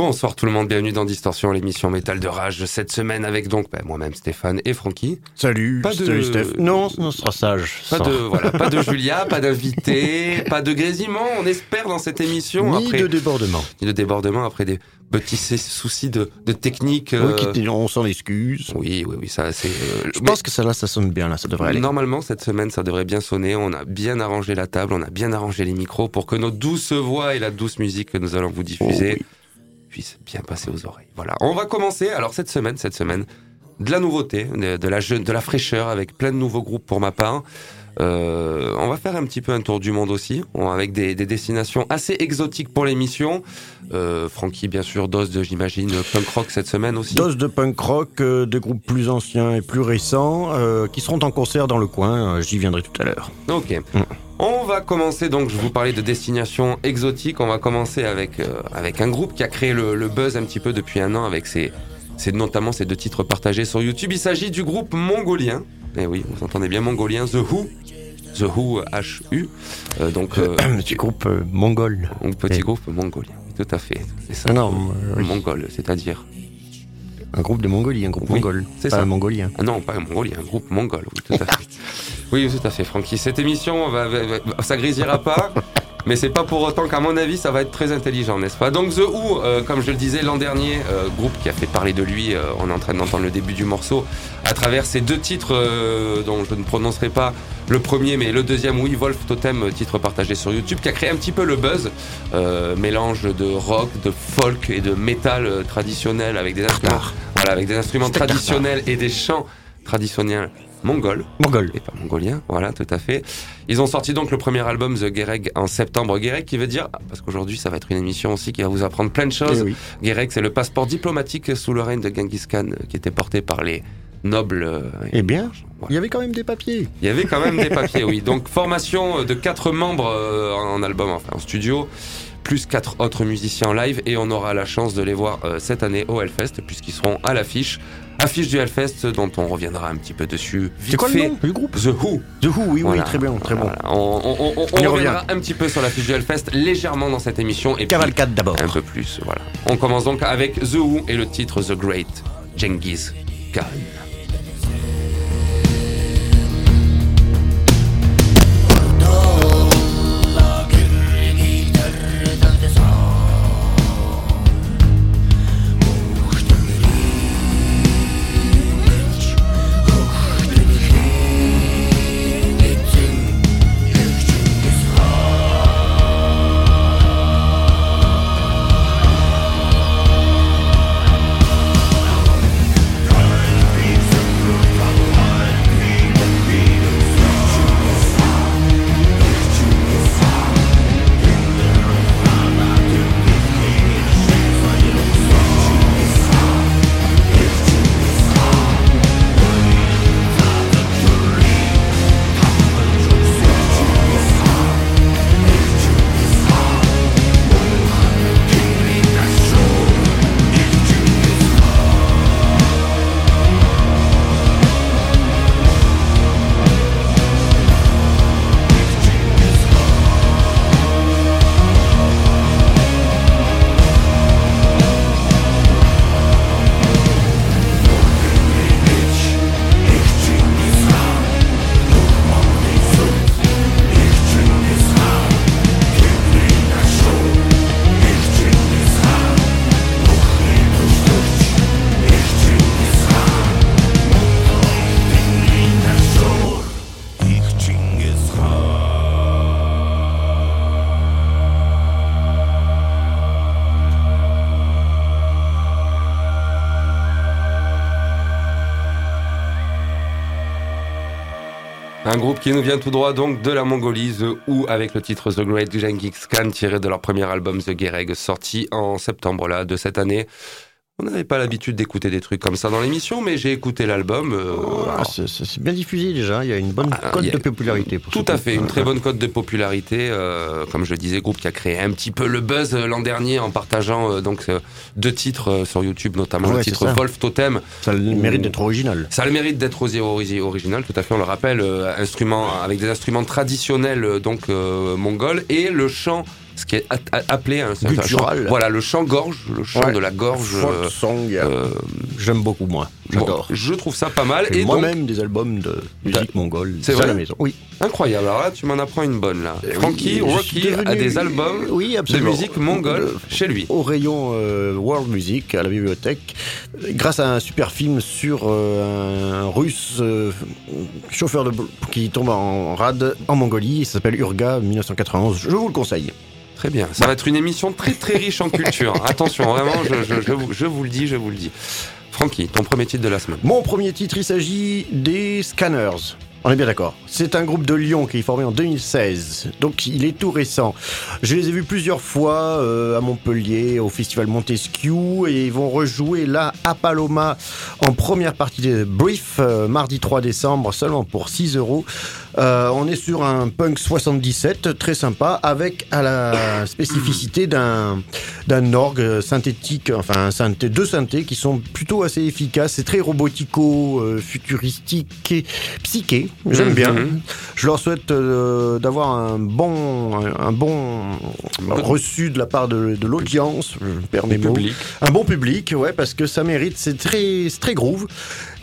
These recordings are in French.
Bonsoir tout le monde, bienvenue dans Distorsion, l'émission métal de rage de cette semaine avec donc bah, moi-même Stéphane et Francky. Salut, Pas de- salut Steph. Non, on sera sage. Pas de voilà, pas de Julia, pas d'invité, pas de grésillement, on espère dans cette émission Ni après de débordement. ni de débordement après des petits soucis de, de technique. Oui, euh, qui- on s'en excuse. oui, oui, oui, ça c'est. euh, Je mais pense que ça là, ça sonne bien là, ça devrait aller. Normalement, cette semaine, ça devrait bien sonner. On a bien arrangé la table, on a bien arrangé les micros pour que nos douces voix et la douce musique que nous allons vous diffuser Oh oui. Puissent bien passer aux oreilles. Voilà. On va commencer. Alors cette semaine, cette semaine, de la nouveauté, de, de la jeune, de la fraîcheur, avec plein de nouveaux groupes pour ma part. Euh, on va faire un petit peu un tour du monde aussi, avec des, des destinations assez exotiques pour l'émission. Euh, Francky, bien sûr, dose de, j'imagine, punk rock cette semaine aussi. Dose de punk rock, euh, de groupes plus anciens et plus récents, euh, qui seront en concert dans le coin. J'y viendrai tout à l'heure. Ok. Mm. On va commencer donc, je vous parlais de destination exotique. On va commencer avec, euh, avec un groupe qui a créé le, le buzz un petit peu depuis un an avec ses, ses- notamment ses deux titres partagés sur YouTube. Il s'agit du groupe mongolien. Eh oui, vous entendez bien mongolien, The Who. The Who H-U. Euh, donc, euh, Petit groupe mongol. un petit Et- groupe mongolien. Tout à fait. C'est ça. Ah non, oui. Mongol, c'est-à-dire. un groupe de Mongolie, un groupe Oui, mongol. c'est ça. un mongolien. Ah non, pas un mongolien, un groupe mongol, oui, tout à fait. Oui, tout à fait, Francky. Cette émission, va, va- va- ça grisira pas, mais c'est pas pour autant qu'à mon avis, ça va être très intelligent, n'est-ce pas? Donc The Who, euh, comme je le disais l'an dernier, euh, groupe qui a fait parler de lui, euh, on est en train d'entendre le début du morceau, à travers ces deux titres dont je ne prononcerai pas le premier, mais le deuxième, oui, Wolf Totem, titre partagé sur YouTube, qui a créé un petit peu le buzz, mélange de rock, de folk et de métal traditionnel avec des instruments, voilà, avec des instruments traditionnels et des chants traditionnels mongols Mongol. et pas mongolien, voilà, tout à fait. Ils ont sorti donc le premier album The Gereg en septembre. Gereg qui veut dire, parce qu'aujourd'hui ça va être une émission aussi qui va vous apprendre plein de choses. Eh oui. Gereg c'est le passeport diplomatique sous le règne de Genghis Khan euh, qui était porté par les nobles. euh, Eh bien, il y avait quand même des papiers. Il y avait quand même des papiers, oui. Donc formation de quatre membres euh, en album, enfin en studio, plus quatre autres musiciens en live, et on aura la chance de les voir euh, cette année au Hellfest, puisqu'ils seront à l'affiche. Affiche du Hellfest, dont on reviendra un petit peu dessus. C'est quoi le nom? Du groupe The Who. The Who, oui, Voilà. oui, très bien, très bon. Voilà. On, on- reviendra un petit peu sur la fiche du Hellfest légèrement dans cette émission et Cavalcade d'abord. un peu plus. Voilà. On commence donc avec The Who et le titre The Great Genghis Khan. Qui nous vient tout droit donc de la Mongolie, The avec le titre The Great Genghis Khan, tiré de leur premier album The Gereg, sorti en septembre là, de cette année. On n'avait pas l'habitude d'écouter des trucs comme ça dans l'émission, mais j'ai écouté l'album. euh, alors, c'est- bien diffusé déjà, il y a une bonne Ah, cote de popularité. Pour Tout à fait, une très bonne cote de popularité, euh, comme je le disais, groupe qui a créé un petit peu le buzz euh, l'an dernier en partageant euh, donc euh, deux titres euh, sur YouTube, notamment Ouais, le titre. Wolf Totem. Ça a le mérite d'être original. Ça a le mérite d'être original, tout à fait, on le rappelle, euh, instrument avec des instruments traditionnels donc euh, mongols et le chant, ce qui est appelé un, c'est un Guttural. chant- voilà le chant gorge, le chant Ouais. de la gorge. Euh, song, euh, j'aime beaucoup moi. J'adore. bon, je trouve ça pas mal et moi-même des albums de musique mongole C'est à vrai la maison. Oui. incroyable. Alors là, tu m'en apprends une bonne là. Frankie Oui, Rocky suis a devenu- des albums oui, de musique mongole Euh, chez lui. au rayon euh, World Music à la bibliothèque grâce à un super film sur euh, un russe euh, chauffeur de qui tombe en rade en Mongolie. Ça s'appelle Urga 1991. Je vous le conseille. Très bien. Ça va être une émission très très riche en culture. Attention, vraiment, je, je- je vous, je vous le dis, je vous le dis. Francky, ton premier titre de la semaine. Mon premier titre, il s'agit des Scanners. On est bien d'accord. C'est un groupe de Lyon qui est formé en 2016, donc il est tout récent. Je les ai vus plusieurs fois euh, à Montpellier, au festival Montesquieu, et ils vont rejouer là à Paloma en première partie de Brief, euh, mardi 3 décembre, seulement pour 6 euros. Euh, on est sur un punk 77, très sympa, avec à la spécificité d'un d'un orgue synthétique, enfin synthé, deux synthés qui sont plutôt assez efficaces. C'est très robotico, futuristique et psyché. J'aime Mhm. bien. Je leur souhaite euh, d'avoir un bon, un bon reçu de la part de, de l'audience. Perds mes mots. Public. Un bon public, ouais, parce que ça mérite. C'est très, très groove.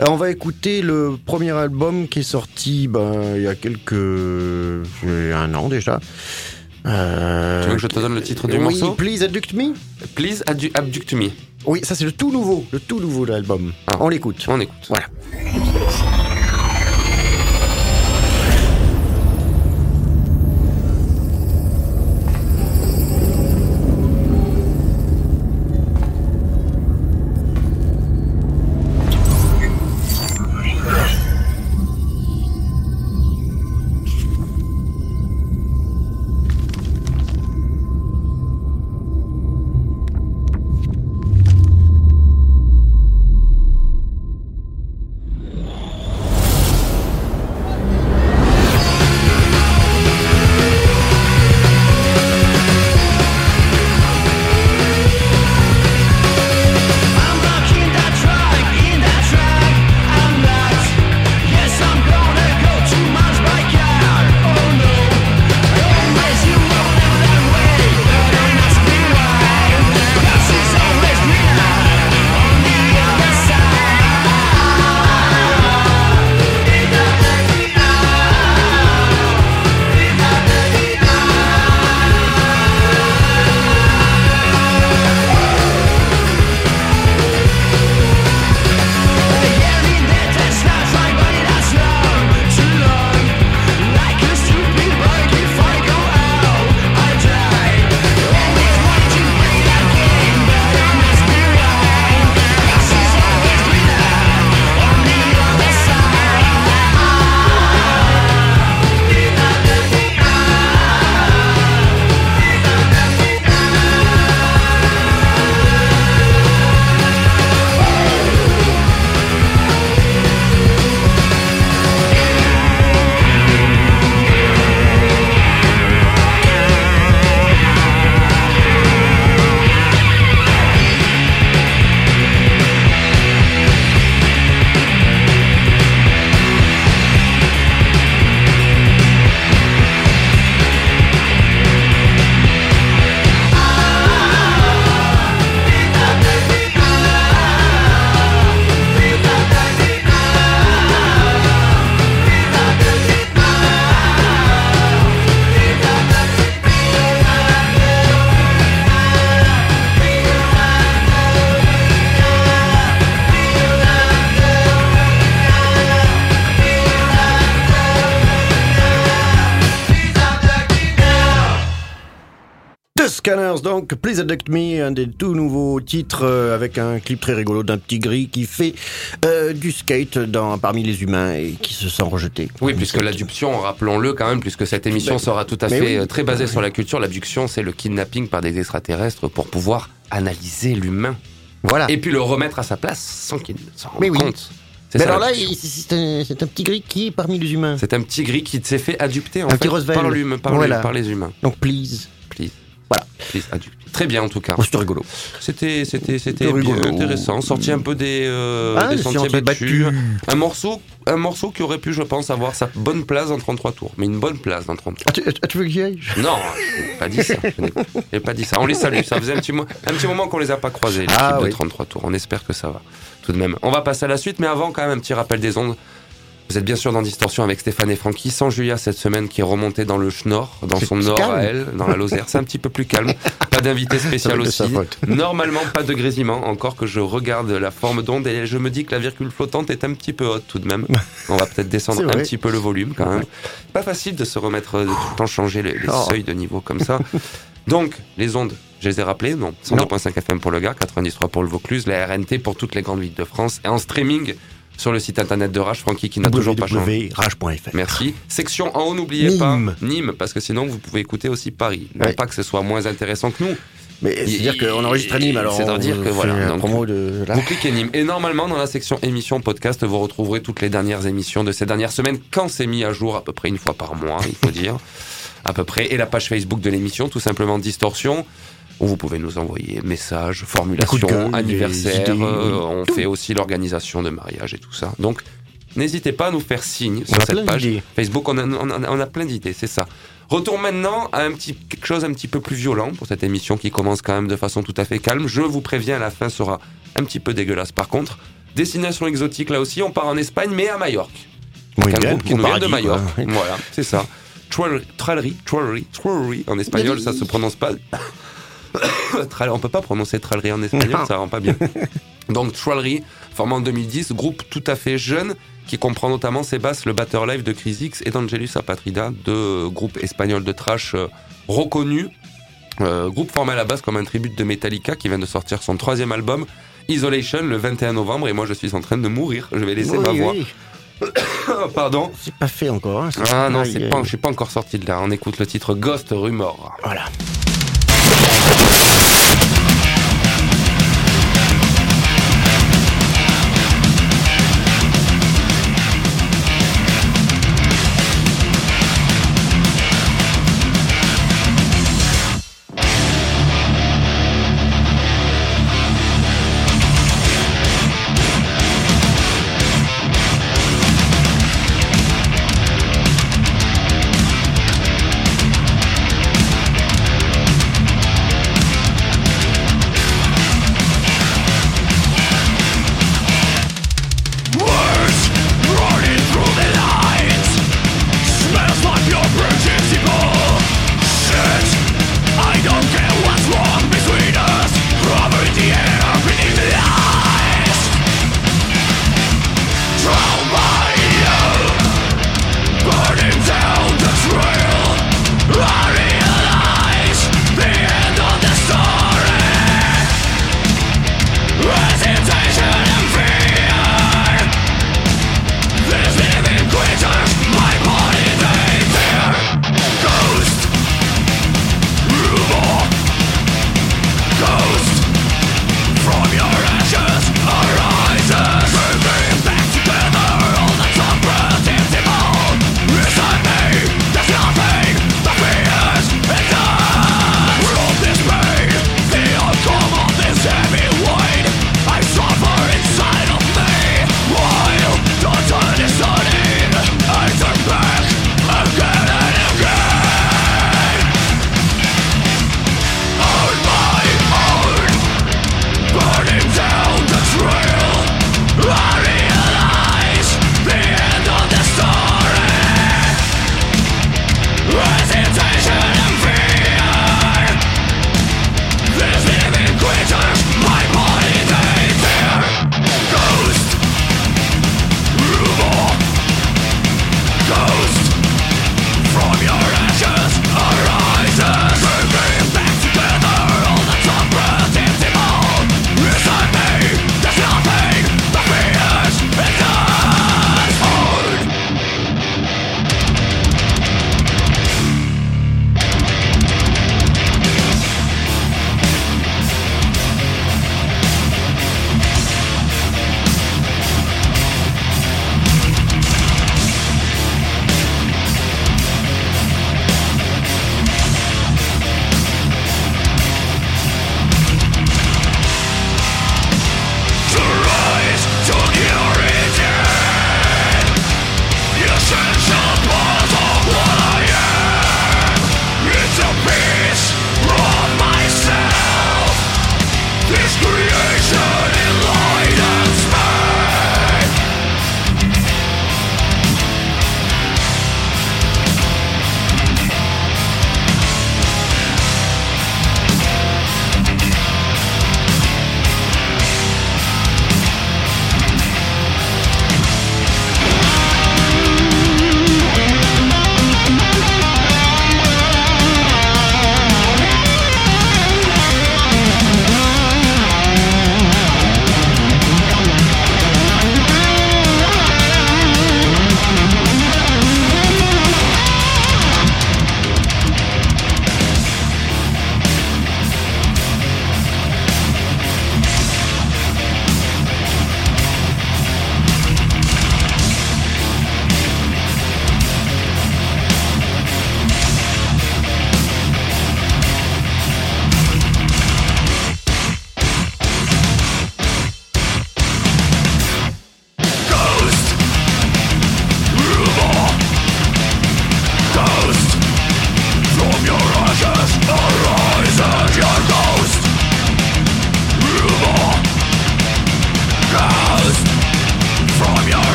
Euh, on va écouter le premier album qui est sorti ben, il y a quelques, a un an déjà. Euh, Tu veux que je te donne le titre du oui, morceau? Please Adduct Me. Please abduct me. Oui, ça c'est le tout nouveau, le tout nouveau de l'album. Ah. On l'écoute. On écoute. Voilà. Donc, Please Adduct Me, un des tout nouveaux titres euh, avec un clip très rigolo d'un petit gris qui fait euh, du skate dans, parmi les humains et qui se sent rejeté. Oui, puisque l'adduction, rappelons-le quand même, puisque cette émission Mais- sera tout à mais fait oui. euh, très basée sur la culture, l'abduction, c'est le kidnapping par des extraterrestres pour pouvoir analyser l'humain. Voilà. et puis le remettre à sa place sans qu'il s'en rende Mais oui. compte. Mais ça, alors là, c'est un, petit gris qui est parmi les humains. c'est un petit gris qui s'est fait adopter en Un fait par, Voilà. par les humains. Donc, please. Voilà. Très bien en tout cas. Oh, c'est rigolo. C'était c'était c'était C'était intéressant, sorti un peu des, euh, Ah, des sentiers battus. Un morceau un morceau qui aurait pu je pense avoir sa bonne place dans 33 tours, mais une bonne place dans 33. Ah, tu, ah, tu veux que j'y aille? Non, je pas dit ça. Je pas dit ça. On les salue. Ça faisait un petit, mo- un petit moment qu'on les a pas croisés, Ah, de oui. 33 tours. On espère que ça va. Tout de même. On va passer à la suite, mais avant, quand même, un petit rappel des ondes. Vous êtes bien sûr dans Distorsion avec Stéphane et Francky, sans Julia cette semaine qui est remontée dans le Schnorr, dans son nord calme. à elle, dans la Lozère. C'est un petit peu plus calme. Pas d'invité spécial aussi. Normalement, pas de grésillement. Encore que je regarde la forme d'onde et je me dis que la virgule flottante est un petit peu haute tout de même. On va peut-être descendre un petit peu le volume quand même. Pas facile de se remettre, de tout le temps changer les, les Oh. seuils de niveau comme ça. Donc, les ondes, je les ai rappelées, non 102.5 FM pour le Gard, 93 pour le Vaucluse, la RNT pour toutes les grandes villes de France et en streaming sur le site internet de Rage, Francky qui n'a toujours pas changé. www.rage.fr. Merci. Section en haut, n'oubliez pas Nîmes, parce que sinon vous pouvez écouter aussi Paris. Non Ouais. pas que ce soit moins intéressant que nous. Mais c'est-à-dire qu'on enregistre à Nîmes, alors. C'est-à-dire que voilà, un donc- promo de là. Vous cliquez Nîmes. Et normalement, dans la section émissions podcast, vous retrouverez toutes les dernières émissions de ces dernières semaines, quand c'est mis à jour, à peu près une fois par mois, il faut dire. À peu près. Et la page Facebook de l'émission, tout simplement Distorsion, vous pouvez nous envoyer messages, formulations, gueule, anniversaires. euh, on fait aussi l'organisation de mariage et tout ça. Donc, n'hésitez pas à nous faire signe On sur a cette plein page. Facebook, on a, on a- on a plein d'idées, c'est ça. Retour maintenant à un petit, quelque chose un petit peu plus violent pour cette émission qui commence quand même de façon tout à fait calme. Je vous préviens, la fin sera un petit peu dégueulasse par contre. Destination exotique là aussi, on part en Espagne mais à Majorque. Oui, un groupe qui nous vient de. Majorque. Voilà, c'est ça. Trollery, trollery, trollery. En espagnol, ça se prononce pas. On peut pas prononcer trollery en espagnol, ça rend pas bien. Donc Trollery, formé en 2010, groupe tout à fait jeune qui comprend notamment Sébastien, le batteur live de Crisix et d'Angelus Apatrida, deux groupes espagnols de trash euh, reconnus. Euh, groupe formé à la base comme un tribute de Metallica qui vient de sortir son troisième album Isolation le 21 novembre et moi je suis en train de mourir. Je vais laisser Oui, ma voix. oui. Pardon. C'est pas fait encore. hein, Ah non, c'est pas, je suis pas encore sorti de là. On écoute le titre Ghost Rumor. Voilà.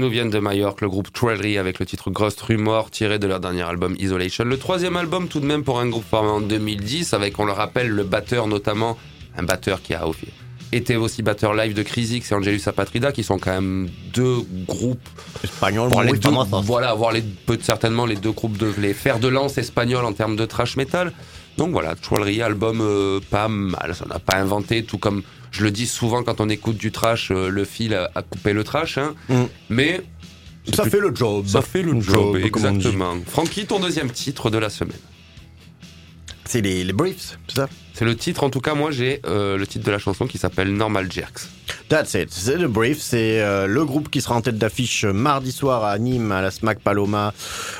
Nous viennent de Majorque, le groupe Trellery avec le titre Ghost Rumor tiré de leur dernier album Isolation. Le troisième album tout de même pour un groupe formé en 2010 avec, on le rappelle, le batteur notamment, un batteur qui a été aussi batteur live de Crisix et Angelus Apatrida qui sont quand même deux groupes Espagnol, Voir les deux, voilà, voir les peut certainement les deux groupes de les fers de lance espagnols en termes de trash metal. Donc voilà, Trollery, album euh, pas mal, ça n'a pas inventé, tout comme je le dis souvent quand on écoute du trash, euh, le fil a, a coupé le trash, hein. Mm. mais Ça fait le job. ça fait le job, exactement. Francky, ton deuxième titre de la semaine. C'est les, les Briefs, c'est ça C'est le titre, en tout cas, moi j'ai euh, le titre de la chanson qui s'appelle Normal Jerks. That's it. C'est The Brief. C'est euh, le groupe qui sera en tête d'affiche mardi soir à Nîmes, à la SMAC Paloma.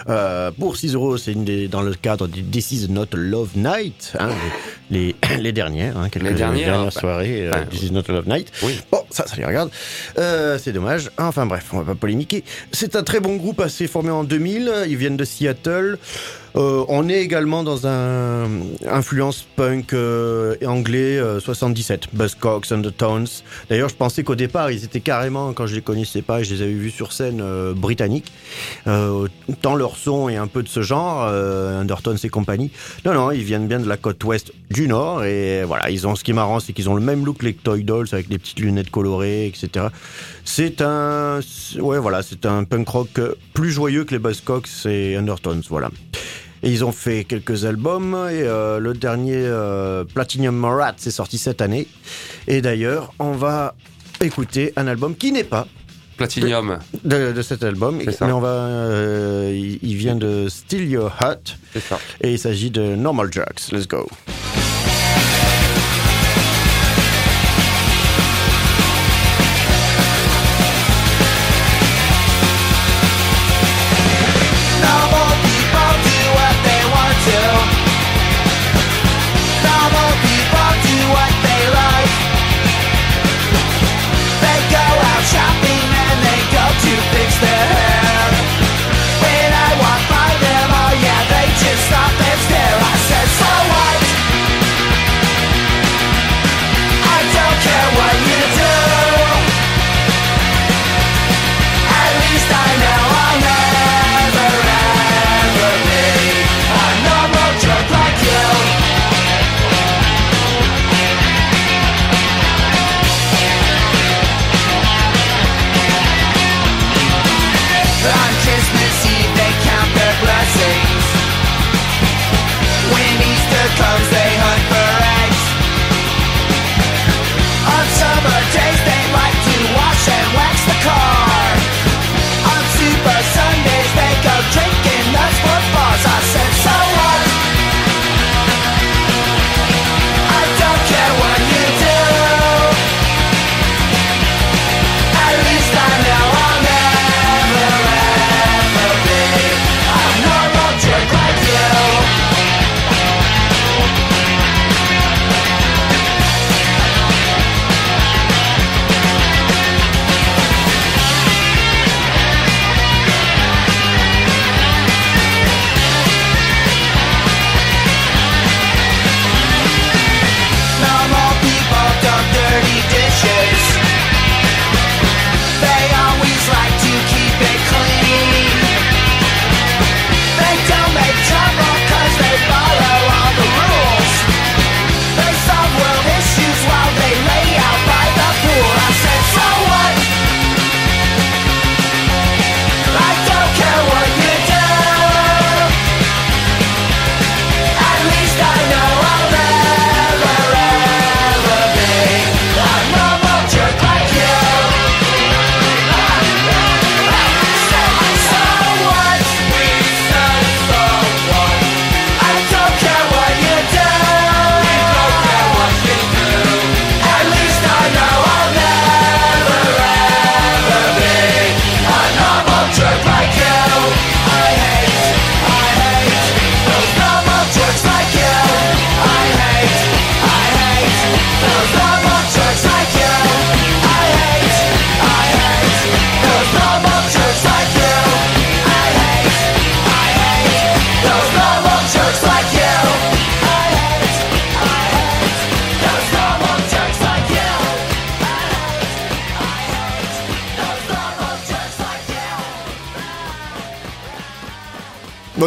Euh, pour 6 euros, c'est dans le cadre des This is not Love Night. hein, les, les, les dernières, hein, quelques Les dernières, soirées. This is not Love Night. Oui. Bon, ça, ça les regarde. C'est dommage. Enfin bref, on va pas polémiquer. C'est un très bon groupe, assez formé en 2000. Ils viennent de Seattle. Euh, on est également dans un influence punk euh, anglais euh, 77, Buzzcocks, Undertones. D'ailleurs, je pensais qu'au départ, ils étaient carrément, quand je les connaissais pas, je les avais vus sur scène euh, britanniques. Euh, tant leur son est un peu de ce genre, euh, Undertones et compagnie. Non, non, ils viennent bien de la côte ouest du nord et voilà, ils ont ce qui est marrant, c'est qu'ils ont le même look que les Toy Dolls avec des petites lunettes colorées, etc. C'est un, ouais, voilà, c'est un punk rock plus joyeux que les Buzzcocks et Undertones, voilà. Et ils ont fait quelques albums et euh, le dernier euh, Platinum Morat c'est sorti cette année. Et d'ailleurs, on va écouter un album qui n'est pas Platinium, de, de cet album, mais on va, euh, il, il vient de Still Your ça. et il s'agit de Normal Drugs. Let's go.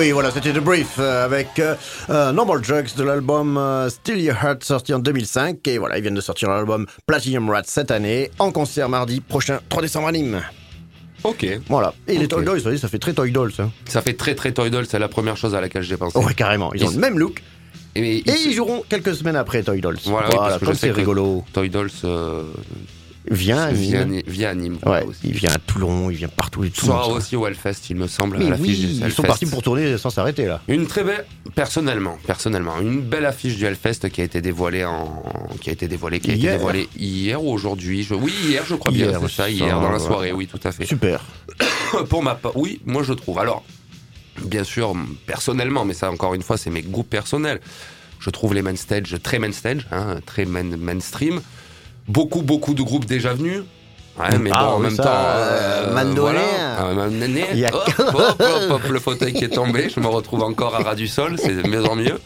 Oui, voilà, c'était The Brief euh, avec euh, euh, Normal Drugs de l'album euh, Still Your Heart sorti en 2005. Et voilà, ils viennent de sortir l'album Platinum Rat cette année en concert mardi prochain, 3 décembre à Nîmes. Ok. Voilà. Et les. Toy Dolls, vous voyez, ça fait très Toy Dolls. Hein. Ça fait très très Toy Doll, c'est la première chose à laquelle j'ai pensé. Ouais, carrément. Ils ont le même look. Et, Et ils joueront quelques semaines après Toy Dolls. Voilà, parce que comme c'est rigolo. Toy Dolls euh, Viens à Nîmes. via Nîmes. Ouais, aussi. il vient à Toulon, il vient partout. Tout Il sera aussi au Hellfest, il me semble, Mais à l'affiche oui, du ils sont partis pour tourner sans s'arrêter là. Une très belle, personnellement, personnellement, une belle affiche du Hellfest qui a été dévoilée en, qui a été dévoilée, qui a Hier. été dévoilée hier ou aujourd'hui. Je... Oui, hier, je crois bien, Hier, c'est ça, hier dans la soirée, oui, tout à fait. Super. Pour ma part, oui, moi je trouve. Alors, bien sûr, personnellement, mais ça encore une fois, c'est mes goûts personnels. Je trouve les main stage très main stage, hein, très main- mainstream. Beaucoup, beaucoup de groupes déjà venus. Ouais, mais Ah, bon, en même ça, temps, euh. Ah, Mandolin. Il y a- Hop, hop, hop, hop, le fauteuil qui est tombé, je me retrouve encore à ras du sol, c'est de mieux en mieux.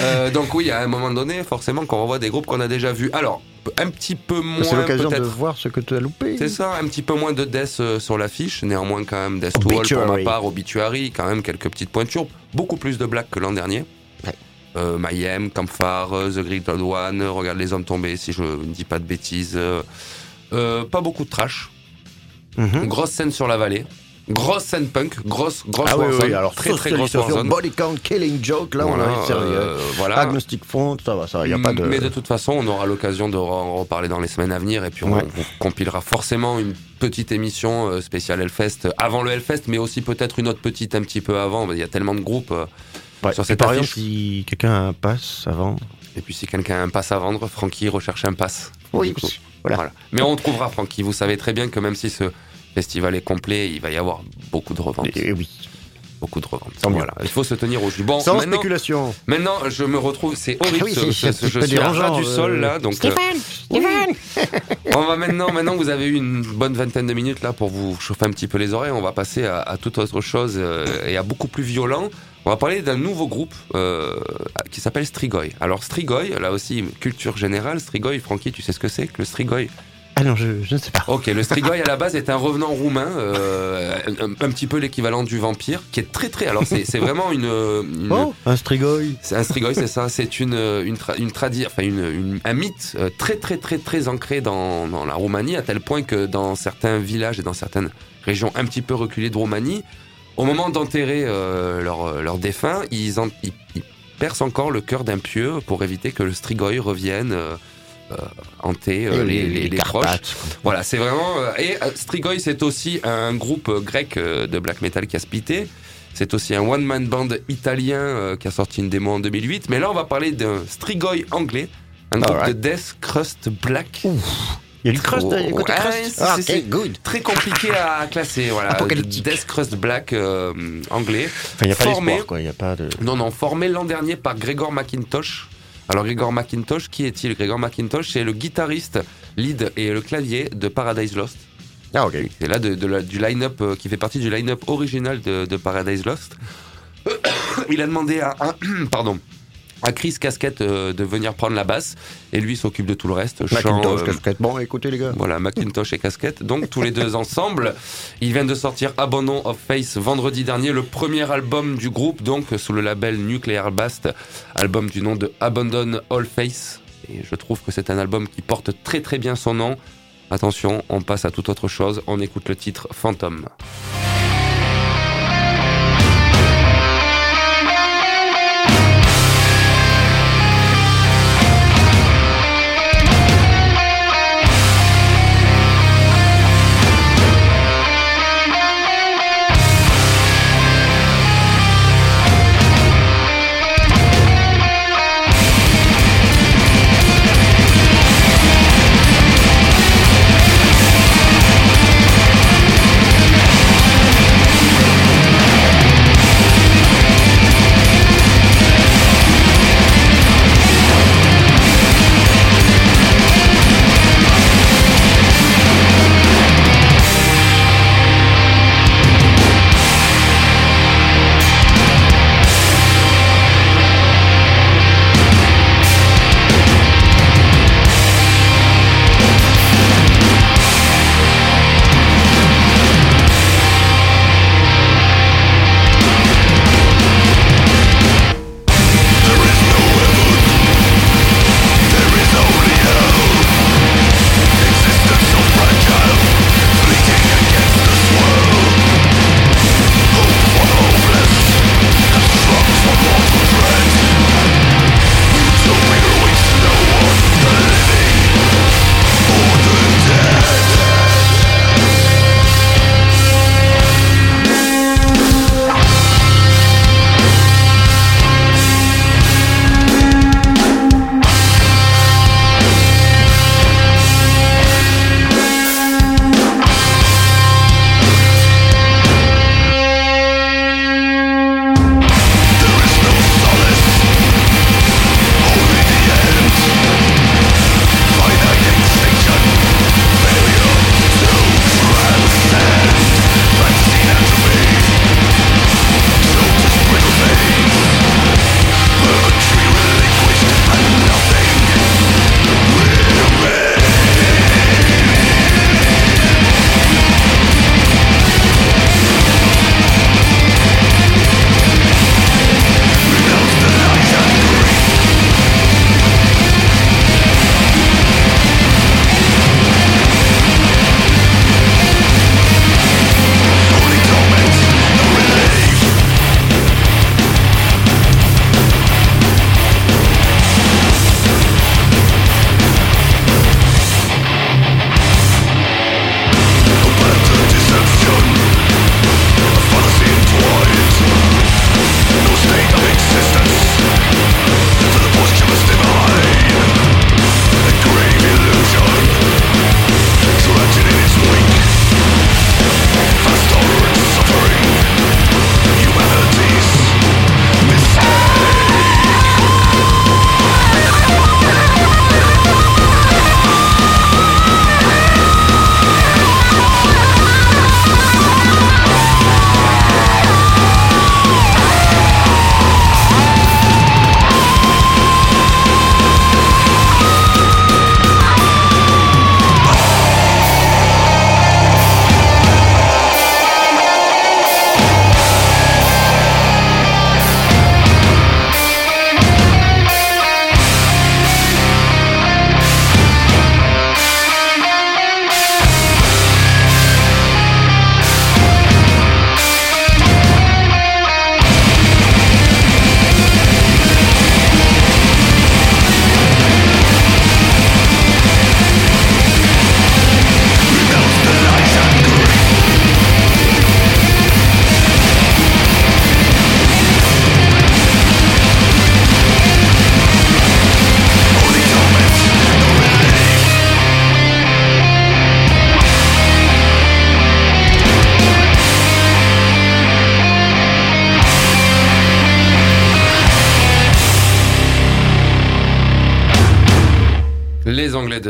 Euh, donc oui, à un moment donné, forcément, qu'on revoit des groupes qu'on a déjà vus. Alors, un petit peu moins C'est l'occasion de voir ce que tu as loupé. c'est ça, un petit peu moins de Death euh, sur l'affiche, néanmoins quand même Death to All pour ma part, Obituary, quand même quelques petites pointures, beaucoup plus de Black que l'an dernier. Euh, Mayhem, Campfire, euh, The Great Old One, euh, Regarde les hommes tombés si je ne dis pas de bêtises. euh, pas beaucoup de trash. Mhm. Grosse scène sur la vallée. Grosse scène punk, grosse, grosse Ah oui, Warzone. oui, alors très très grosse Warzone. body count, killing joke, là on arrive sérieux. euh, voilà. Agnostic Front, ça va, ça n'y a pas de... Mais de toute façon, on aura l'occasion de en reparler dans les semaines à venir et puis on, Ouais. on compilera forcément une petite émission spéciale Hellfest avant le Hellfest, mais aussi peut-être une autre petite un petit peu avant. Il y a tellement de groupes. Ouais. sur Et cette par affiche. exemple, si quelqu'un a un pass à vendre... Et puis si quelqu'un a un pass à vendre, Francky recherche un pass. Oui, voilà. voilà. Mais on trouvera Francky. Vous savez très bien que même si ce festival est complet, il va y avoir beaucoup de reventes. Et oui, Beaucoup de reventes. Voilà. Il faut se tenir au jus. Bon, sans maintenant, spéculation. maintenant, je me retrouve. C'est horrible. Ah oui, ce- c'est- ce- je suis à ras du sol euh, là. Donc, euh, On va maintenant, maintenant que vous avez eu une bonne vingtaine de minutes là pour vous chauffer un petit peu les oreilles, on va passer à, à toute autre chose euh, et à beaucoup plus violent. On va parler d'un nouveau groupe euh, qui s'appelle Strigoi. Alors Strigoi, là aussi culture générale, Strigoi, Francky, tu sais ce que c'est que le Strigoi Ah non, je, je ne sais pas. Ok, le Strigoi à la base est un revenant roumain, euh, un, un petit peu l'équivalent du vampire, qui est très très. Alors c'est vraiment une, une- Oh, un Strigoi c'est un strigoi, c'est ça. C'est une une tra- une tradi- enfin une, une- un mythe euh, très très très très ancré dans, dans la Roumanie à tel point que dans certains villages et dans certaines régions un petit peu reculées de Roumanie, au moment d'enterrer euh, leurs leur défunts, ils, en- ils, ils percent encore le cœur d'un pieu pour éviter que le strigoi revienne. euh, euh, hanter euh, Et les, les, les proches. Voilà, c'est vraiment. euh, et euh, Strigoi, c'est aussi un groupe euh, grec euh, de black metal qui a splitté. C'est aussi un one-man band italien euh, qui a sorti une démo en 2008. Mais là, on va parler d'un Strigoi anglais, un groupe de death crust black. Il y a du crust, il y a du côté Ouais, crust. c'est- Ah, c'est- ok, good. Très compliqué à classer, voilà. Death crust black euh, anglais. Enfin, il n'y a pas Formé. quoi. Il n'y a pas de... Non, non, formé l'an dernier par Gregor McIntosh. Alors, Gregor McIntosh, qui est-il? Gregor McIntosh, c'est le guitariste, lead et le clavier de Paradise Lost. Ah, ok. C'est là de, de la- du line-up euh, qui fait partie du line-up original de, de Paradise Lost. Il a demandé à, à- pardon, à Chris Casquette euh, de venir prendre la basse et lui s'occupe de tout le reste. Macintosh, euh, casquette. Bon, écoutez, les gars. voilà, Macintosh et Casquette. Donc tous les deux ensemble. Ils viennent de sortir Abandon of Face vendredi dernier, le premier album du groupe, donc sous le label Nuclear Blast, album du nom de Abandon All Face. Et je trouve que c'est un album qui porte très très bien son nom. Attention, on passe à toute autre chose. On écoute le titre. Phantom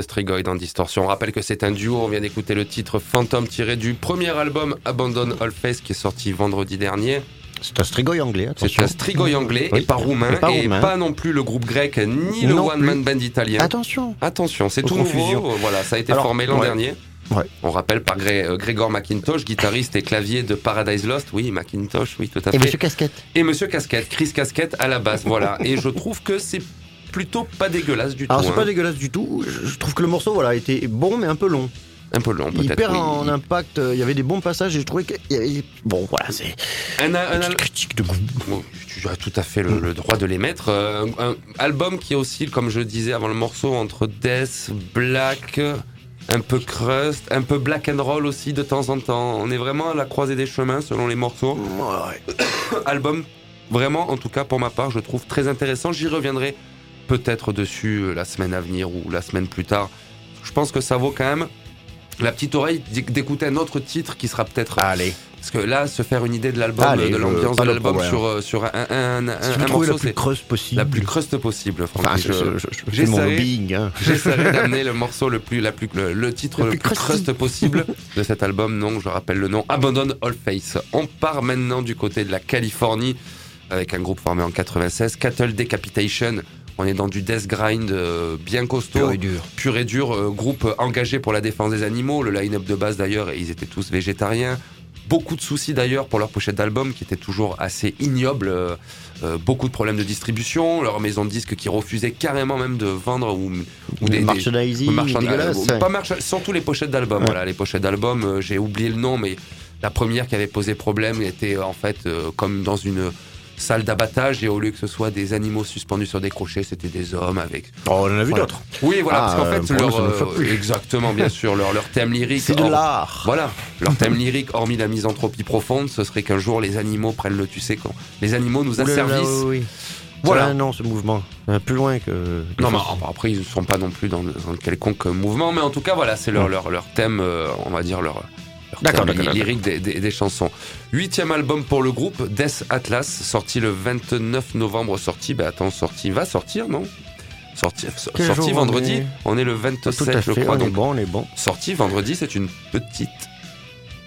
Les Anglais de Strigoi en distorsion. On rappelle que c'est un duo. On vient d'écouter le titre Phantom tiré du premier album Abandon All Face qui est sorti vendredi dernier. C'est un strigoy anglais, C'est un Strigoi anglais Oui. et pas roumain Et pas et roumain. pas non plus le groupe grec ni le Non one man band italien. Attention. Attention, c'est tout confusions. nouveau. Voilà, ça a été Alors, formé l'an ouais. dernier. Ouais. On rappelle par Gré- euh, Grégor McIntosh, guitariste et clavier de Paradise Lost. Oui, Macintosh, oui, tout à fait. Et Monsieur Casquette. Et Monsieur Casquette, Chris Casquette à la basse, voilà. Et je trouve que c'est plutôt pas dégueulasse du Alors tout. c'est hein. pas dégueulasse du tout. Je trouve que le morceau voilà était bon mais un peu long. Un peu long Il peut-être. perd oui. en impact. euh, Il y avait des bons passages et je trouvais que il avait- bon voilà c'est Un, un- une critique de goût. Bon, tu as tout à fait le, le droit de les mettre. Euh, un, album qui oscille, comme je disais avant le morceau, entre death, black, un peu crust, un peu black and roll aussi de temps en temps. On est vraiment à la croisée des chemins selon les morceaux. Ouais. Album vraiment, en tout cas pour ma part, je trouve très intéressant. J'y reviendrai peut-être dessus euh, la semaine à venir ou la semaine plus tard. Je pense que ça vaut quand même la petite oreille d'éc- d'écouter un autre titre qui sera peut-être Allez. parce que là se faire une idée de l'album Allez, de l'ambiance de l'album sur euh, sur un, un, un, Si un vous trouvez la morceau plus creuse possible. la plus cruste possible Francky. Enfin, Je- je, je, je fais mon lobbying. Hein. J'essaierai d'amener le morceau le plus, la plus, le, le titre Le le plus crust possible de cet album. Non, je rappelle le nom, Abandon All Face. On part maintenant du côté de la Californie avec un groupe formé en 96, Cattle Decapitation. On est dans du death grind euh, bien costaud, Pur et dur. pur et dur, euh, groupe engagé pour la défense des animaux. Le line-up de base d'ailleurs, ils étaient tous végétariens. Beaucoup de soucis d'ailleurs pour leur pochette d'album qui était toujours assez ignoble. euh, beaucoup de problèmes de distribution, leur maison de disques qui refusait carrément même de vendre ou, ou des, merchandising marchand- pas marchand- surtout les pochettes d'albums. Ouais. Voilà, les pochettes d'albums, j'ai oublié le nom, mais la première qui avait posé problème était en fait euh, comme dans une salle d'abattage et au lieu que ce soit des animaux suspendus sur des crochets, c'était des hommes avec. Oh, on en a vu Voilà. d'autres. Oui, voilà, Ah, parce qu'en euh, fait, nous, leur, euh, exactement, bien sûr, leur, leur thème lyrique. C'est de l'art. Voilà, leur thème lyrique, hormis la misanthropie profonde, ce serait qu'un jour les animaux prennent le, tu sais, quand les animaux nous Ouh là asservissent. oui, oui. Voilà. Ça, non, ce mouvement. Va plus loin que. Non, mais après, ils ne sont pas non plus dans, dans quelconque mouvement, mais en tout cas, voilà, c'est leur, Ouais. leur, leur thème, euh, on va dire, leur, leur D'accord, d'accord, ly- lyrique des, des- des chansons. Huitième album pour le groupe, Death Atlas, sorti le 29 novembre, sorti, bah attends, sorti, va sortir, non? Sorti, Quel sorti vendredi, est? On est le 27, Tout à je crois, on est donc bon, on est bon. sorti vendredi, c'est une petite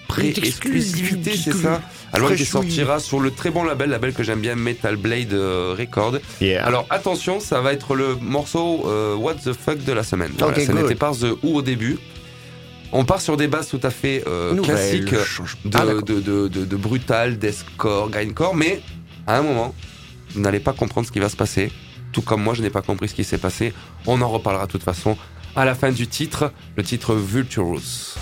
pré-exclusivité, c'est ça? Alors chouille. sortira sur le très bon label, label que j'aime bien, Metal Blade euh, Record. Yeah. Alors attention, ça va être le morceau euh, What the fuck de la semaine. Voilà, Ok, ça n'était pas The Who au début. On part sur des bases tout à fait euh, classiques de, Ah, de, de, de, de brutal, deathcore, grindcore, mais à un moment, vous n'allez pas comprendre ce qui va se passer. Tout comme moi, je n'ai pas compris ce qui s'est passé. On en reparlera de toute façon à la fin du titre, le titre Vulturous.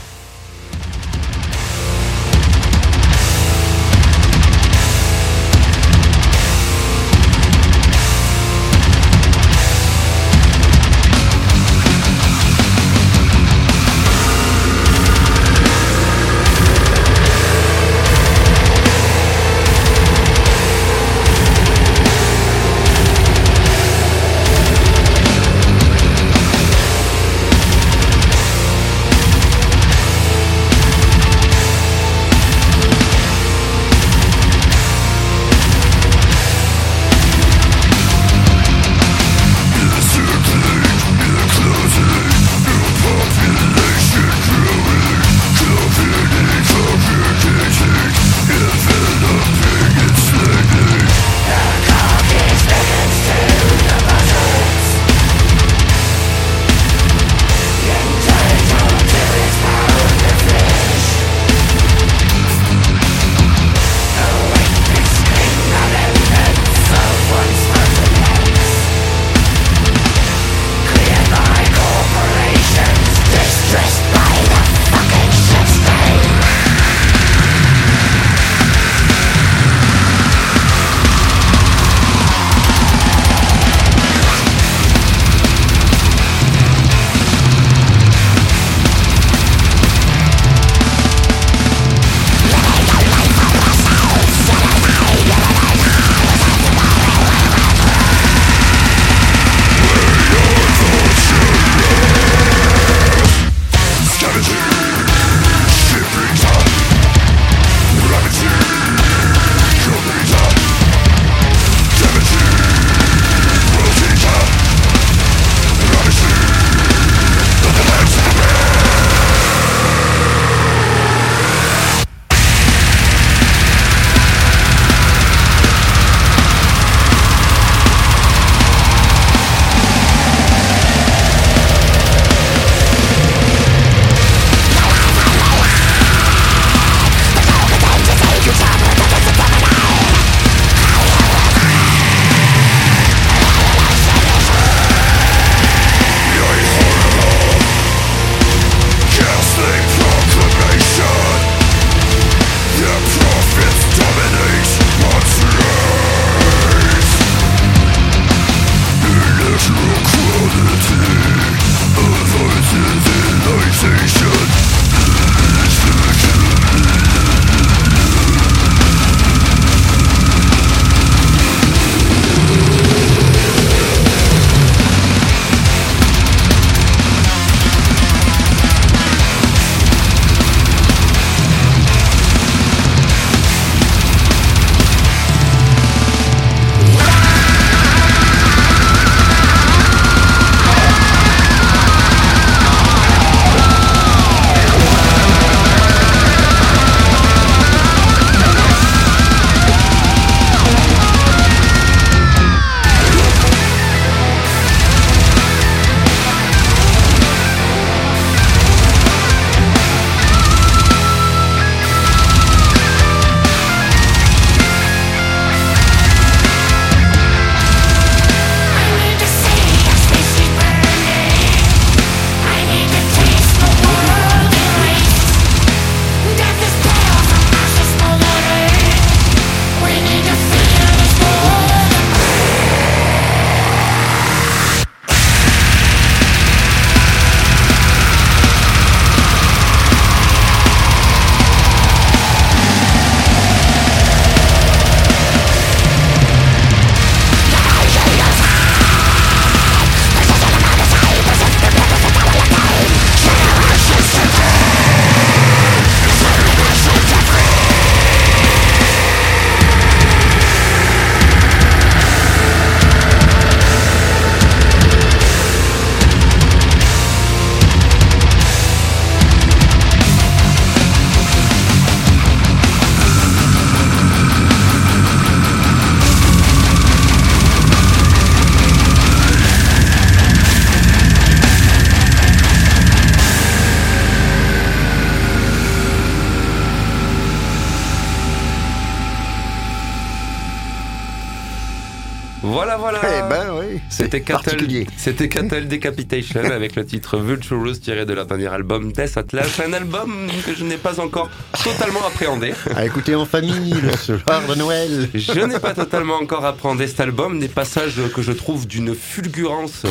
C'était Cattle, particulier. c'était Cattle Decapitation avec le titre Vulturous tiré de leur dernier album Death Atlas, un album que je n'ai pas encore totalement appréhendé. À écouter en famille le soir de Noël. Je n'ai pas totalement encore appréhendé cet album, des passages que je trouve d'une fulgurance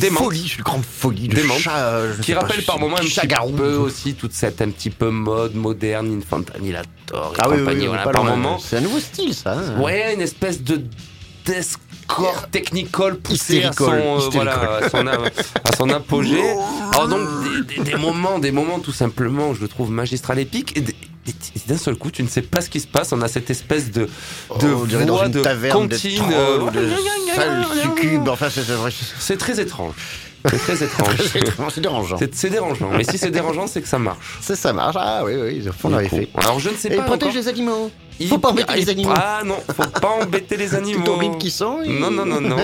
démente. Folie, une grande folie Démente. chat. euh, je Qui pas, rappelle par moments un petit peu aussi toute cette un petit peu mode moderne, Infantanilator et Ah oui, oui, compagnie. oui, voilà, pas par moment. C'est un nouveau style, ça. hein. Ouais, une espèce de deathcore technical poussé à son, euh, voilà, à son, à son apogée. Alors donc des, des- des moments, des moments tout simplement, je le trouve magistral épique. Et, et d'un seul coup, tu ne sais pas ce qui se passe. On a cette espèce de, de Oh, on dirait dans voix une de taverne comptine. de euh, de succubes. Enfin, c'est très étrange. C'est très étrange. C'est dérangeant. C'est dérangeant. Mais si c'est dérangeant, c'est que ça marche. C'est ça marche. Ah oui, oui, Du l'avait fait. Alors je ne sais Et pas. protège encore. les animaux. Il- Faut pas embêter les animaux. Ah non, faut pas embêter les animaux. Petites turbines qui sont. et- Non, non, non, non.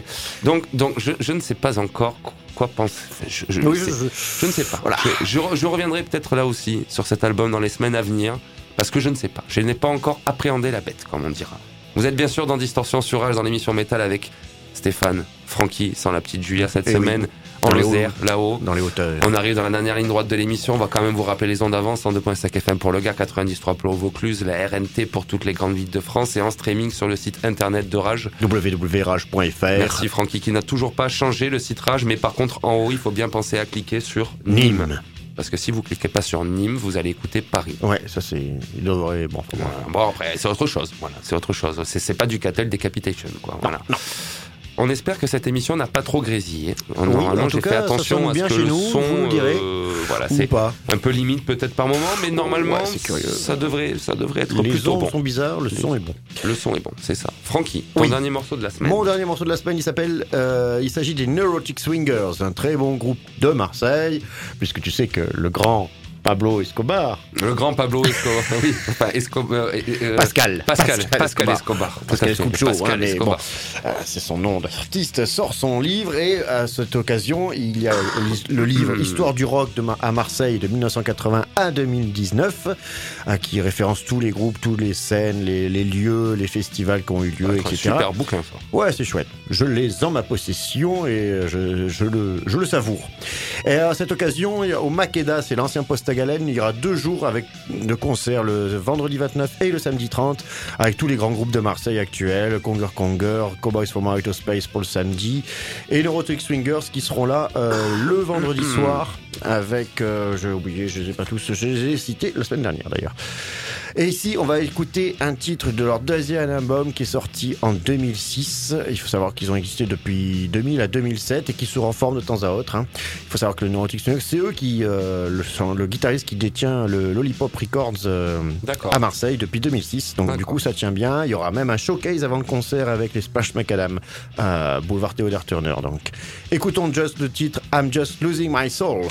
Donc, donc je, je ne sais pas encore quoi penser. Je, je, Oui, je sais- je- je ne sais pas. Voilà. Je, je re- je reviendrai peut-être là aussi sur cet album dans les semaines à venir. Parce que je ne sais pas. Je n'ai pas encore appréhendé la bête, comme on dira. Vous êtes bien sûr dans Distorsion sur Rage dans l'émission Métal avec Stéphane, Francky, sans la petite Julia cette Eh oui. En Lozère, là-haut. Dans les hauteurs. On arrive dans la dernière ligne droite de l'émission. On va quand même vous rappeler les ondes d'avance 102.5 FM pour le gars, 93 pour Vaucluse, la RNT pour toutes les grandes villes de France et en streaming sur le site internet de Rage. www.rage.fr. Merci Francky qui n'a toujours pas changé le site Rage, mais par contre en haut il faut bien penser à cliquer sur Nîmes. Nîmes. Parce que si vous cliquez pas sur Nîmes, vous allez écouter Paris. Ouais, ça c'est. Il devrait. Bon, Voilà. Bon après c'est autre chose. Voilà, c'est autre chose. C'est pas du Catel Decapitation quoi. Voilà. On espère que cette émission n'a pas trop grésillé. Oui, Normalement, en tout j'ai fait attention à ce que le nous, son, vous nous direz. euh, voilà, c'est pas. un peu limite peut-être par moment, mais normalement, Ouais, c'est curieux. ça devrait, ça devrait être Les plutôt bon. sont bizarres, le son est bon. Le son est bon, c'est ça. Francky, ton Oui. dernier morceau de la semaine. Mon dernier morceau de la semaine, il s'appelle, euh, il s'agit des Neurotic Swingers, un très bon groupe de Marseille, puisque tu sais que le grand Pablo Escobar, Le grand Pablo Escobar. oui, enfin, Escobar. euh, euh, Pascal, Pascal, Pascal, Escobar. Escobar. Pascal. Escucho, Pascal hein, mais Escobar. bon, euh, c'est son nom d'artiste, sort son livre et à cette occasion, il y a le livre Hmm. Histoire du rock de Ma- à Marseille de 1980 à 2019, euh, qui référence tous les groupes, toutes les scènes, les, les lieux, les festivals qui ont eu lieu, Un etc. super bouquin, ça. Ouais, c'est chouette. Je l'ai en ma possession et je, je le, je le savoure. Et à cette occasion, au Makeda, c'est l'ancien poste il y aura deux jours avec de concerts le vendredi 29 et le samedi 30 avec tous les grands groupes de Marseille actuels, Conger Conger, Cowboys from Outer Space pour le samedi et Neurotic Swingers qui seront là euh, le vendredi soir avec, euh, j'ai oublié, je les ai pas tous, je les ai cités la semaine dernière d'ailleurs. Et ici, on va écouter un titre de leur deuxième album qui est sorti en 2006. Il faut savoir qu'ils ont existé depuis 2000 à 2007 et qu'ils se reforment de temps à autre. hein. Il faut savoir que le Neurotic c'est eux qui, euh, le, sont le guitariste qui détient le Lollipop Records euh, à Marseille depuis 2006. Donc du coup, ça tient bien. Il y aura même un showcase avant le concert avec les Splash Macadam à Boulevard Theodore Turner. Donc, écoutons just le titre I'm Just Losing My Soul.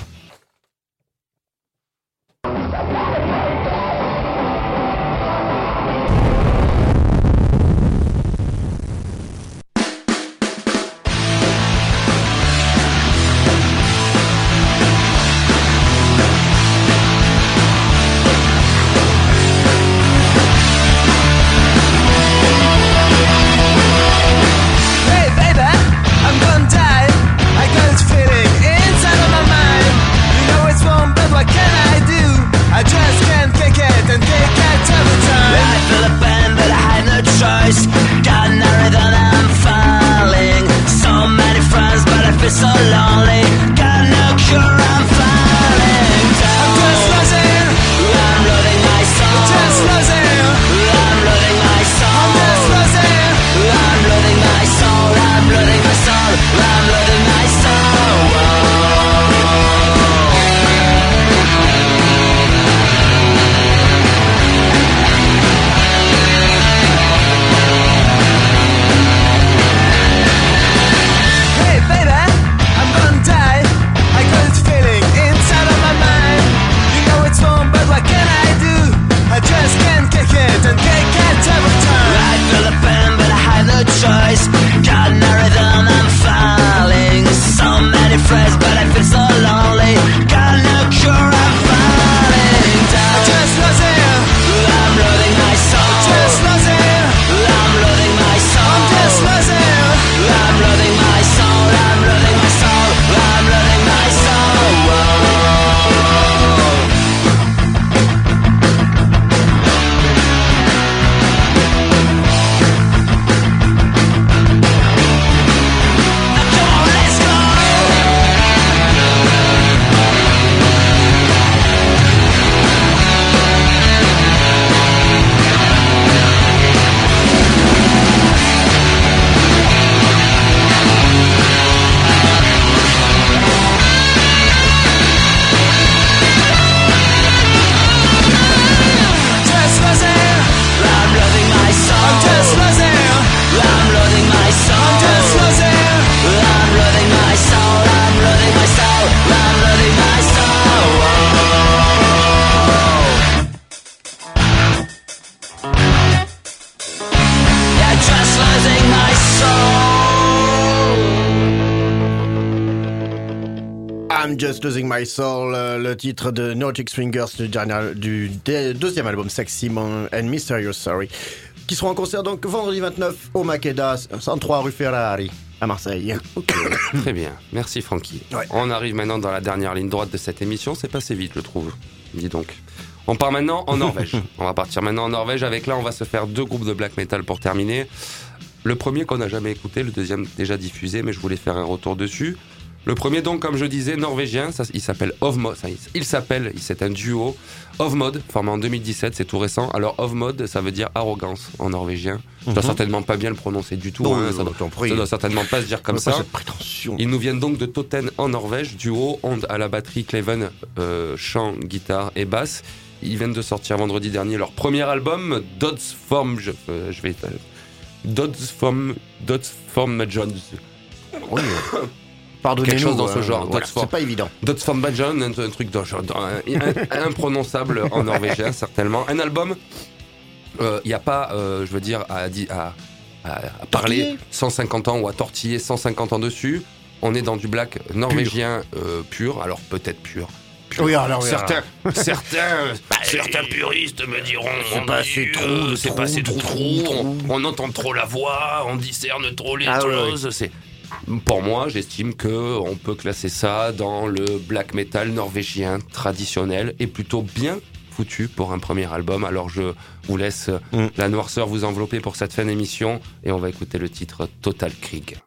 Euh, le titre de Nordic Swingers du, dernier- du deuxième album Sexy Mon- and Mysterious Sorry, qui seront en concert donc vendredi 29 au Makeda, 103 rue Ferrari à Marseille. Très bien, merci Francky. Ouais. On arrive maintenant dans la dernière ligne droite de cette émission, c'est passé vite je trouve, dis donc. On part maintenant en Norvège. on va partir maintenant en Norvège avec là on va se faire deux groupes de black metal pour terminer. Le premier qu'on n'a jamais écouté, le deuxième déjà diffusé mais je voulais faire un retour dessus. Le premier donc comme je disais norvégien, ça, il s'appelle Ovmod, ça, il- s'appelle, c'est un duo Ovmod formé en 2017, c'est tout récent. Alors Ovmod ça veut dire arrogance en norvégien. Je dois Mhm. certainement pas bien le prononcer du tout, Non, hein, non, ça, doit, ça certainement pas se dire comme ça. prétention. Ils nous viennent donc de Toten en Norvège, duo, Onde à la batterie, Cleven, euh, chant, guitare et basse. Ils viennent de sortir vendredi dernier leur premier album, Dodds Form, je, euh, je vais, euh, Dodds Form, Dodds Form Jones. Pardonnez-nous. Quelque chose dans ce euh, genre, voilà, c'est pas évident. Dodds Form John, un, un truc dans, imprononçable en norvégien, certainement. Un album, il n'y a pas, euh, je veux dire, à, di- à, à- à parler Tortiller. 150 ans ou à tortiller 150 ans dessus. On est dans du black norvégien euh, pur, alors peut-être pur. pur. Oui, alors, oui, certains, certains, certains puristes me diront c'est pas assez trou, c'est pas assez trou, trou. on, on entend trop la voix, on discerne trop les Ah, choses. C'est pour moi, j'estime que on peut classer ça dans le black metal norvégien traditionnel et plutôt bien foutu pour un premier album. Alors je vous laisse Mm. la noirceur vous envelopper pour cette fin d'émission et on va écouter le titre Total Krieg.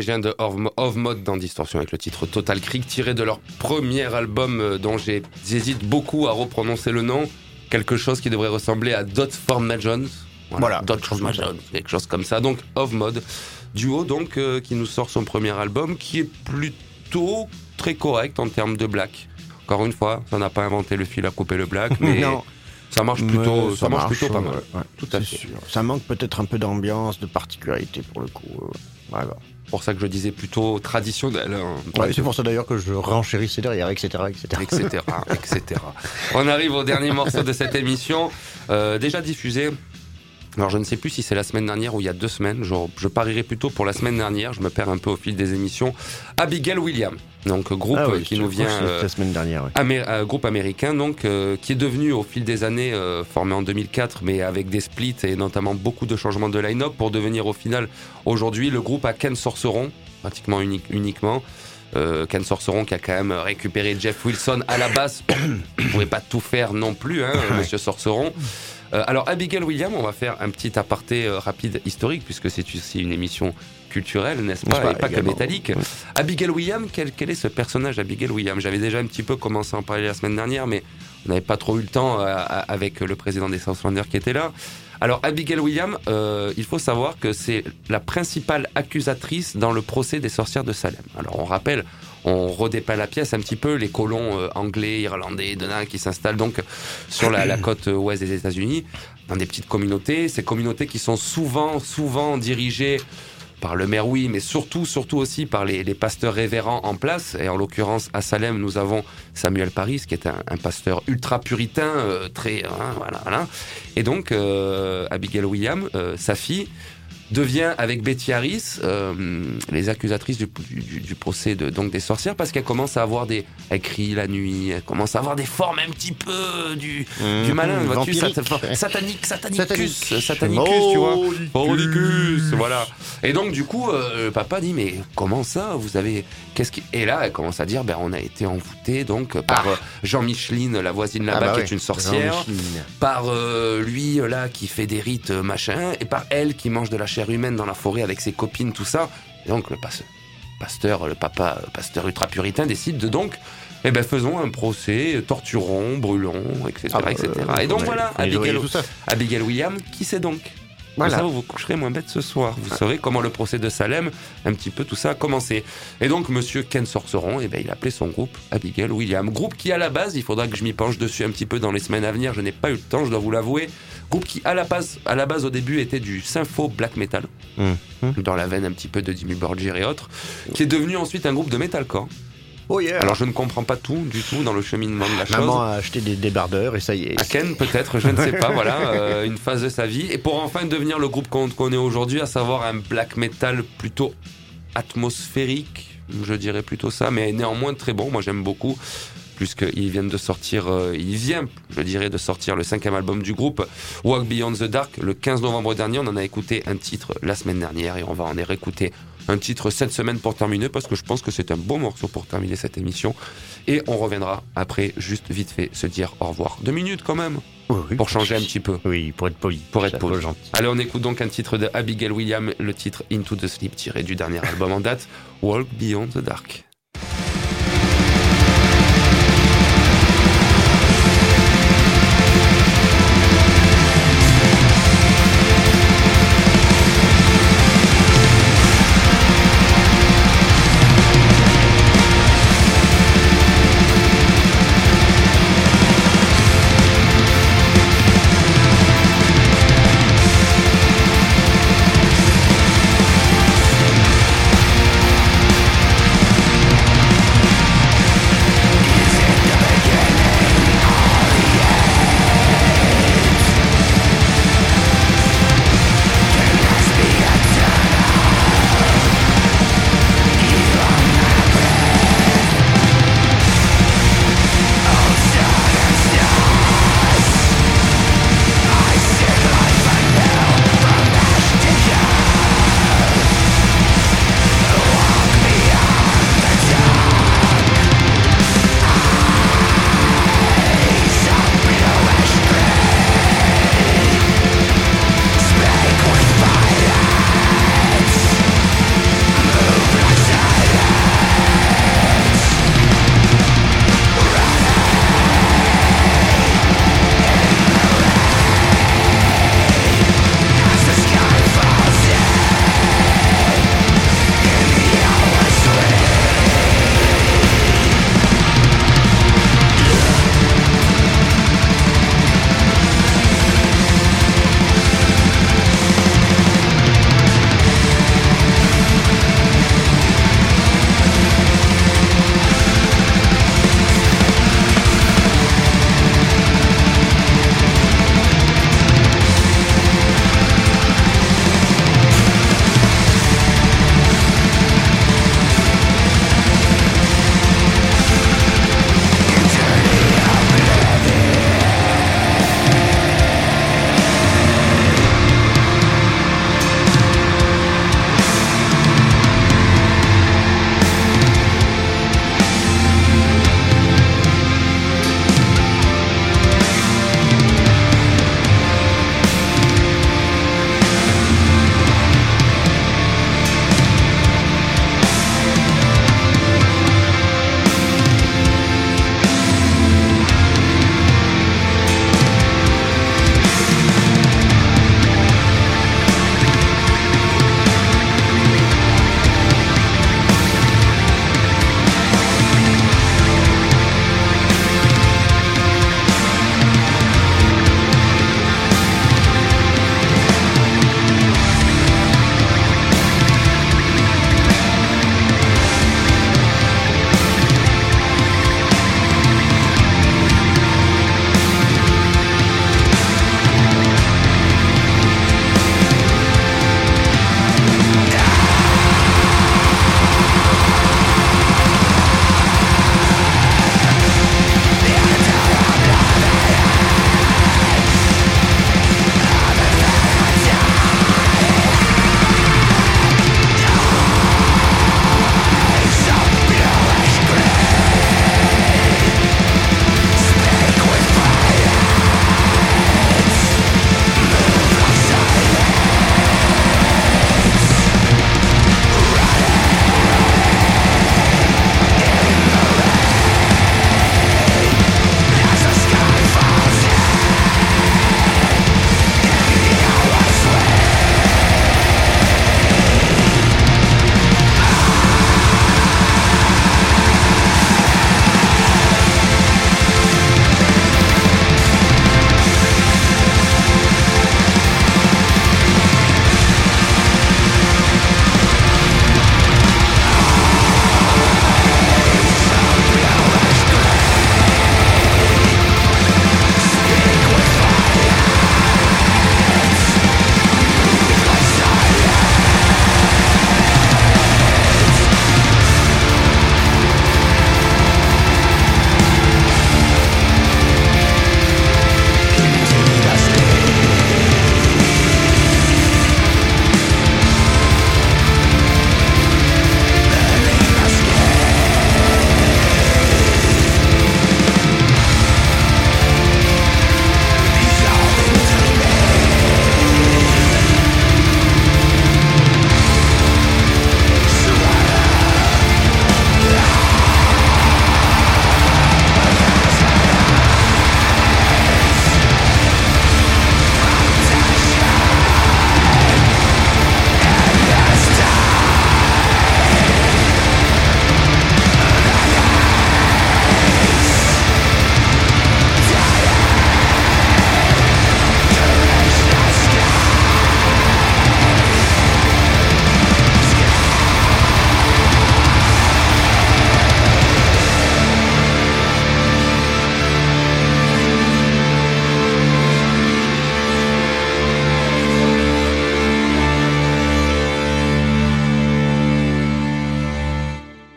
Les Norvégiens de Ovm- Ovmod dans Distorsion avec le titre Total Krieg tiré de leur premier album euh, dont j'hésite beaucoup à reprononcer le nom. Quelque chose qui devrait ressembler à Dot Formations. Voilà. Dot Formations, quelque chose comme ça. Donc Ovmod, duo donc euh, qui nous sort son premier album qui est plutôt très correct en termes de black. Encore une fois, ça n'a pas inventé le fil à couper le black, mais Non. Ça marche plutôt, ça, marche, plutôt pas mal. ouais, Tout à fait. sûr. Ça manque peut-être un peu d'ambiance, de particularité pour le coup. euh, Voilà. C'est pour ça que je disais plutôt traditionnel. hein. Ouais, c'est pour ça d'ailleurs que je renchérissais derrière, etc. etc. etc., etc. On arrive au dernier morceau de cette émission, euh, déjà diffusé. Alors je ne sais plus si c'est la semaine dernière ou il y a deux semaines. Je, je parierais plutôt pour la semaine dernière. Je me perds un peu au fil des émissions. Abigail William, donc groupe Ah oui, qui nous vient. euh, la semaine dernière. ouais. Amé- euh, groupe américain donc euh, qui est devenu au fil des années euh, formé en 2004 mais avec des splits et notamment beaucoup de changements de line-up pour devenir au final aujourd'hui le groupe à Ken Sorceron pratiquement unique, uniquement euh, Ken Sorceron qui a quand même récupéré Jeff Wilson à la basse il pouvait pas tout faire non plus hein, monsieur Sorceron Euh, alors Abigail William on va faire un petit aparté euh, rapide historique puisque c'est aussi une émission culturelle n'est-ce pas, pas, et pas que métallique Abigail William, quel, quel est ce personnage Abigail William? J'avais déjà un petit peu commencé à en parler la semaine dernière, mais on n'avait pas trop eu le temps euh, avec le président des Southlanders qui était là. Alors Abigail William, euh, il faut savoir que c'est la principale accusatrice dans le procès des sorcières de Salem. Alors on rappelle, on redépeint la pièce un petit peu, les colons euh, anglais, irlandais, de qui s'installent donc sur la, la côte ouest des États-Unis, dans des petites communautés. Ces communautés qui sont souvent, souvent dirigées par le maire, oui, mais surtout, surtout aussi par les, pasteurs révérends en place. Et en l'occurrence, à Salem, nous avons Samuel Paris, qui est un, un pasteur ultra puritain, euh, très, hein, voilà, voilà. Et donc, euh, Abigail William, euh, sa fille, devient avec Betty Harris euh, les accusatrices du, du, du procès de, donc des sorcières parce qu'elle commence à avoir des elle crie la nuit elle commence à avoir des formes un petit peu du, du malin Mmh, vois-tu satanique satanicus Satanicus. tu vois. Mordicus, voilà. Et donc du coup, euh, le papa dit mais comment ça Vous avez qu'est-ce qui Et là, elle commence à dire ben on a été envoûté donc par euh, Jean Micheline, la voisine là-bas Ah bah qui ouais. est une sorcière, par euh, lui euh, là qui fait des rites euh, machin, et par elle qui mange de la chair humaine dans la forêt avec ses copines tout ça. Et donc le pas- pasteur, le papa pasteur ultra puritain décide de donc eh ben faisons un procès, torturons, brûlons, etc. Ah bah, etc. euh, et donc voilà, Abigail. Abigail William, qui c'est donc? Voilà. Comme ça, vous vous coucherez moins bête ce soir. Vous saurez comment le procès de Salem, un petit peu tout ça a commencé. Et donc, monsieur Ken Sorceron, eh ben, il a appelé son groupe Abigail William. Groupe qui, à la base, il faudra que je m'y penche dessus un petit peu dans les semaines à venir. Je n'ai pas eu le temps, je dois vous l'avouer. Groupe qui, à la base, à la base, au début, était du sympho black metal. Mhm. Dans la veine un petit peu de Jimmy Borgir et autres. Qui est devenu ensuite un groupe de metalcore. Oh yeah. Alors, je ne comprends pas tout, du tout, dans le cheminement de la chose. Maman a acheté des débardeurs et ça y est. À Ken, peut-être, je ne sais pas, voilà, euh, une phase de sa vie. Et pour enfin devenir le groupe qu'on connaît aujourd'hui, à savoir un black metal plutôt atmosphérique, je dirais plutôt ça, mais néanmoins très bon, moi j'aime beaucoup, puisqu'ils viennent de sortir, euh, il vient, je dirais, de sortir le cinquième album du groupe, Walk Beyond the Dark, le 15 novembre dernier. On en a écouté un titre la semaine dernière et on va en réécouter un titre cette semaine pour terminer, parce que je pense que c'est un bon morceau pour terminer cette émission. Et on reviendra après, juste vite fait, se dire au revoir. Deux minutes quand même, Oui, oui. pour changer un petit peu. Oui, pour être poli. Pour être poli. gentil. Allez, on écoute donc un titre de Abigail William, le titre Into the Sleep, tiré du dernier album en date, Walk Beyond the Dark.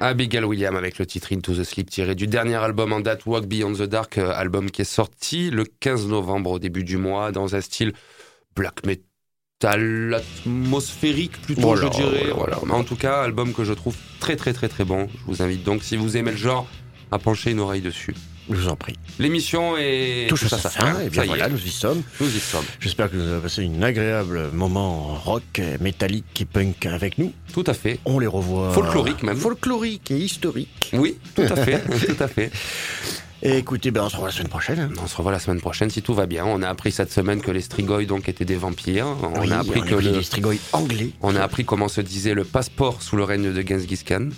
Abigail Williams avec le titre Into the Sleep tiré du dernier album en date Walk Beyond the Dark, euh, album qui est sorti le 15 novembre au début du mois dans un style black metal atmosphérique plutôt Voilà, je dirais. voilà, Voilà. Mais En tout cas, album que je trouve très très très très bon. Je vous invite donc si vous aimez le genre à pencher une oreille dessus. Je vous en prie. L'émission est Touche à sa fin, et bien Ça y voilà, nous y sommes. nous y sommes. J'espère que vous avez passé une agréable moment rock, métallique et punk avec nous. Tout à fait. On les revoit. Folklorique même. Folklorique et historique. Oui, tout à fait, tout à fait. Et écoutez, ben, on se revoit la semaine prochaine. hein. On se revoit la semaine prochaine si tout va bien. On a appris cette semaine que les Strigoi donc étaient des vampires. On Oui, a appris on que le, les strigoi anglais. on a appris comment se disait le passeport sous le règne de Genghis Khan.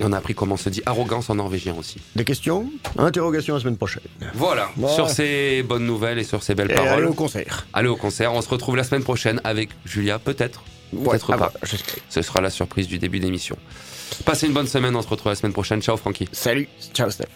Et on a appris comment se dit arrogance en norvégien aussi. Des questions? Interrogations la semaine prochaine. Voilà. Voilà. Sur ces bonnes nouvelles et sur ces belles Et paroles. allez au concert. Allez au concert. On se retrouve la semaine prochaine avec Julia, peut-être. Ouais, Peut-être ah pas. bah. Ce sera la surprise du début d'émission. Passez une bonne semaine. On se retrouve la semaine prochaine. Ciao, Francky. Salut, ciao Steph.